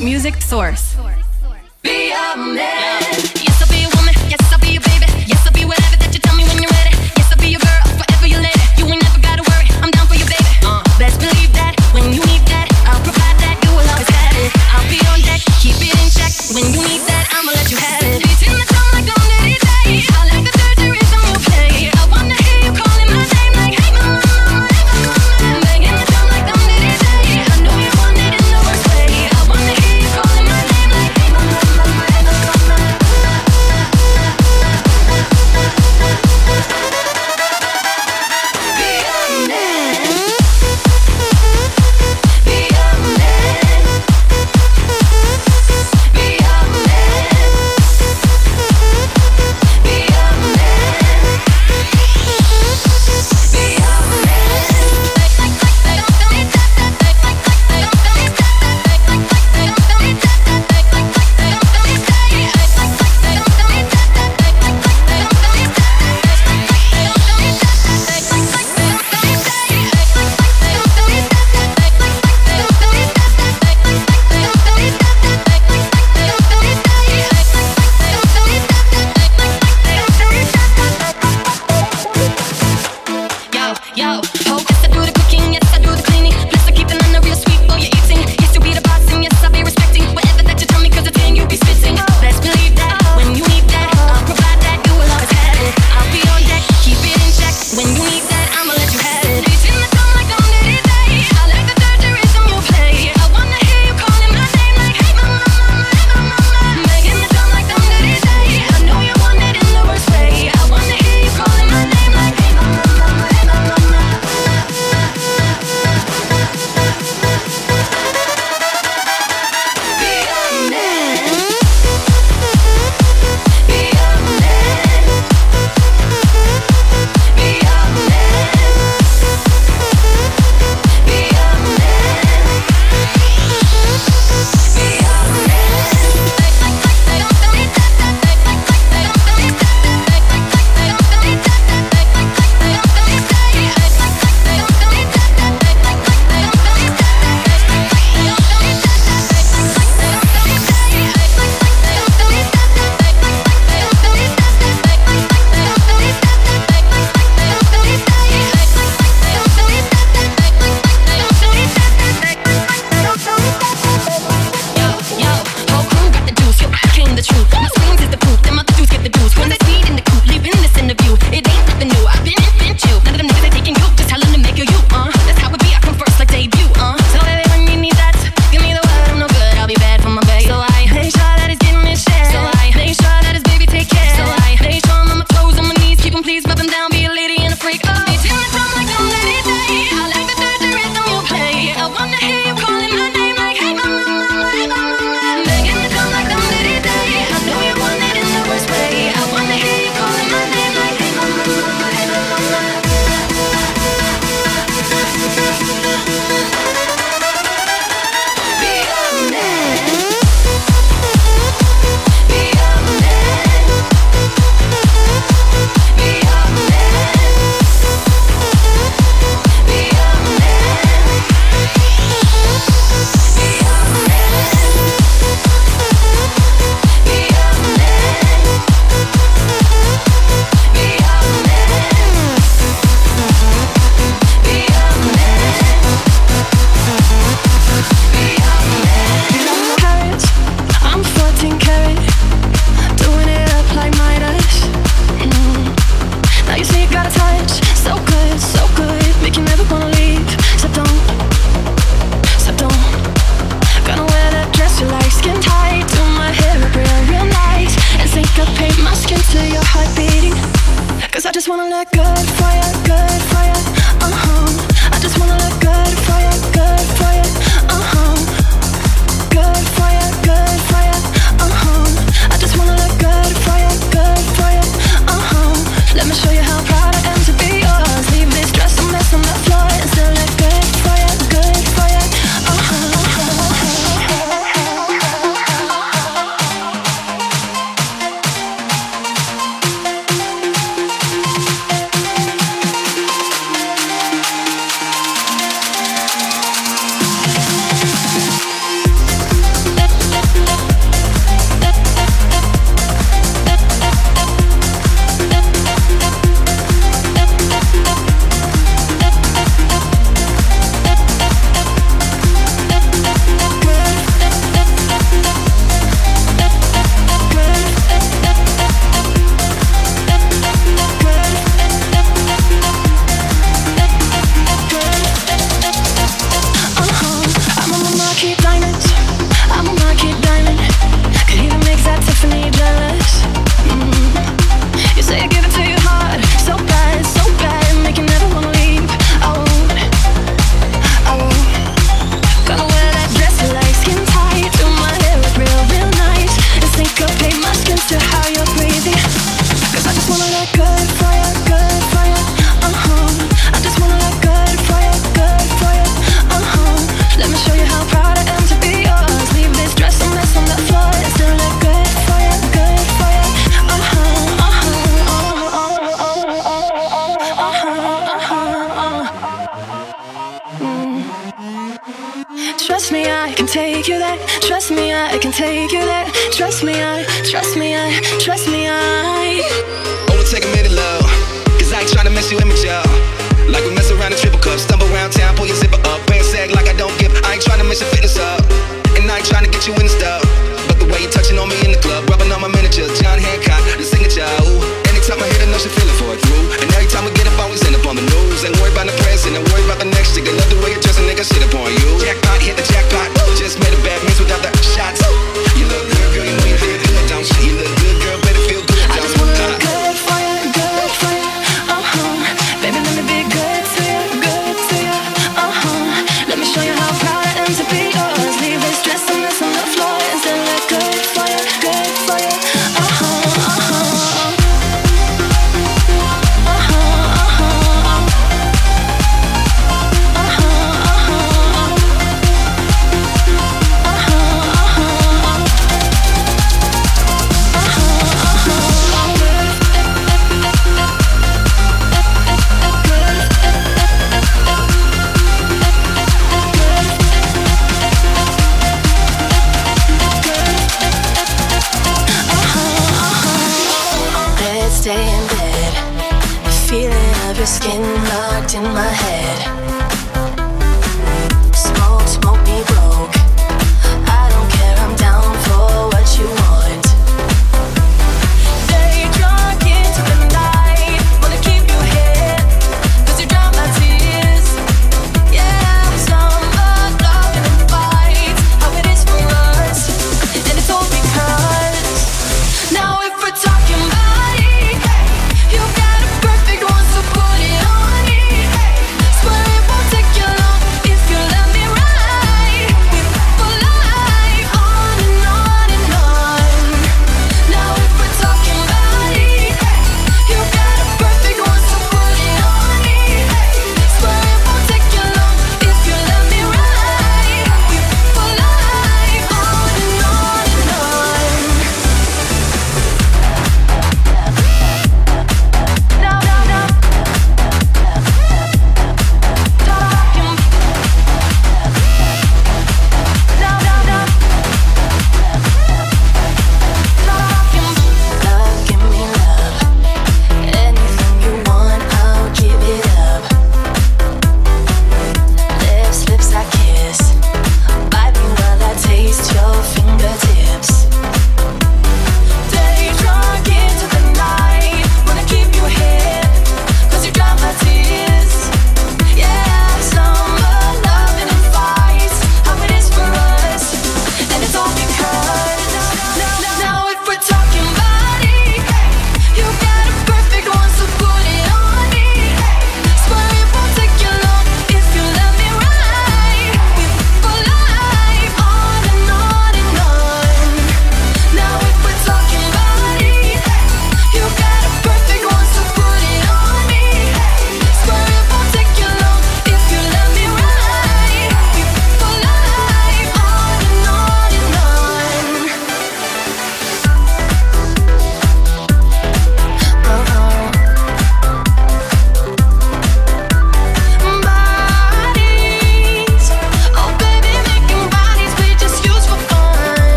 Music Source. Be a man.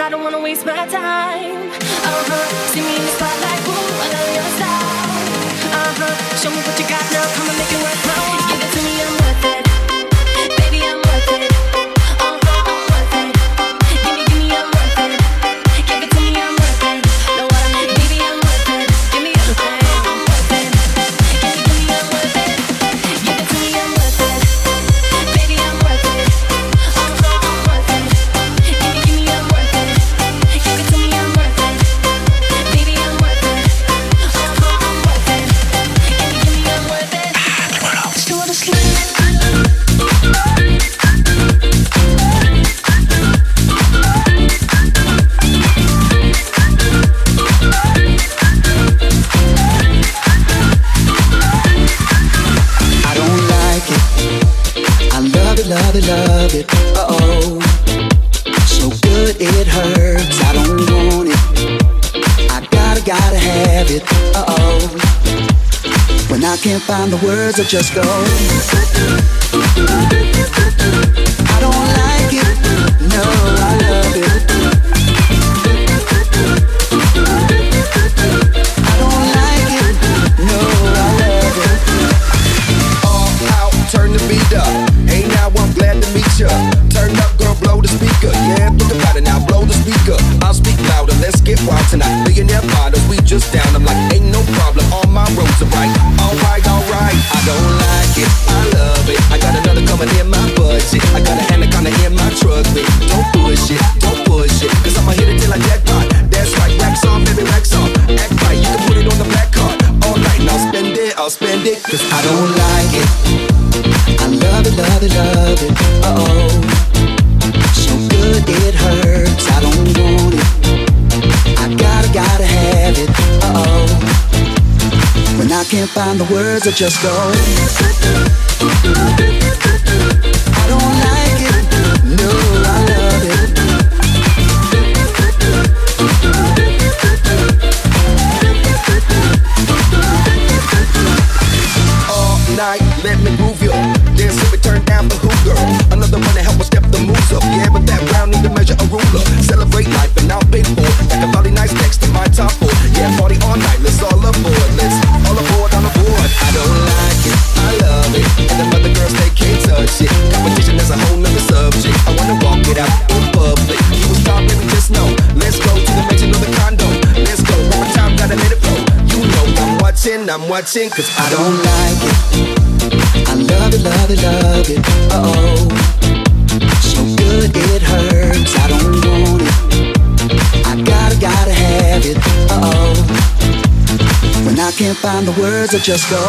I don't wanna waste my time. Uh huh. See me in the spotlight, ooh, I love your style. Uh huh. Show me what you. so just go. I don't like it, no, I love it. I don't like it, no, I love it. All out, turn the beat up. Hey now, I'm glad to meet. Turn up, girl, blow the speaker. Yeah, think about it now, blow the speaker. I'll speak louder, let's get wild tonight. Millionaire we just down. I'm like. find the words that just go. watching, cause I don't like it. I love it, love it, love it. Uh oh. So good it hurts. I don't want it. I gotta, gotta have it. Uh oh. When I can't find the words, I just go.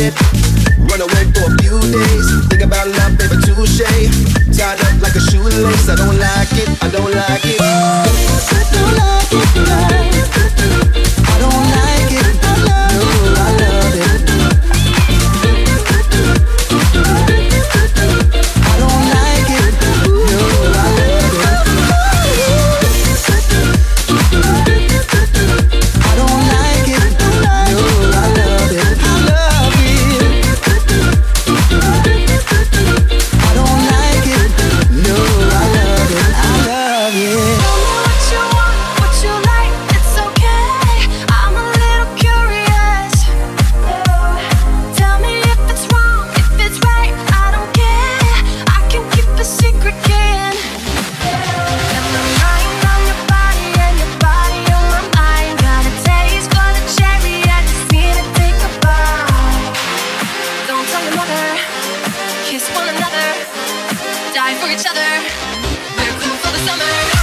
it. Run away for a few days. Think about love, baby, touche. Tied up like a shoelace. I don't like it. I don't like it. Better cool for the summer.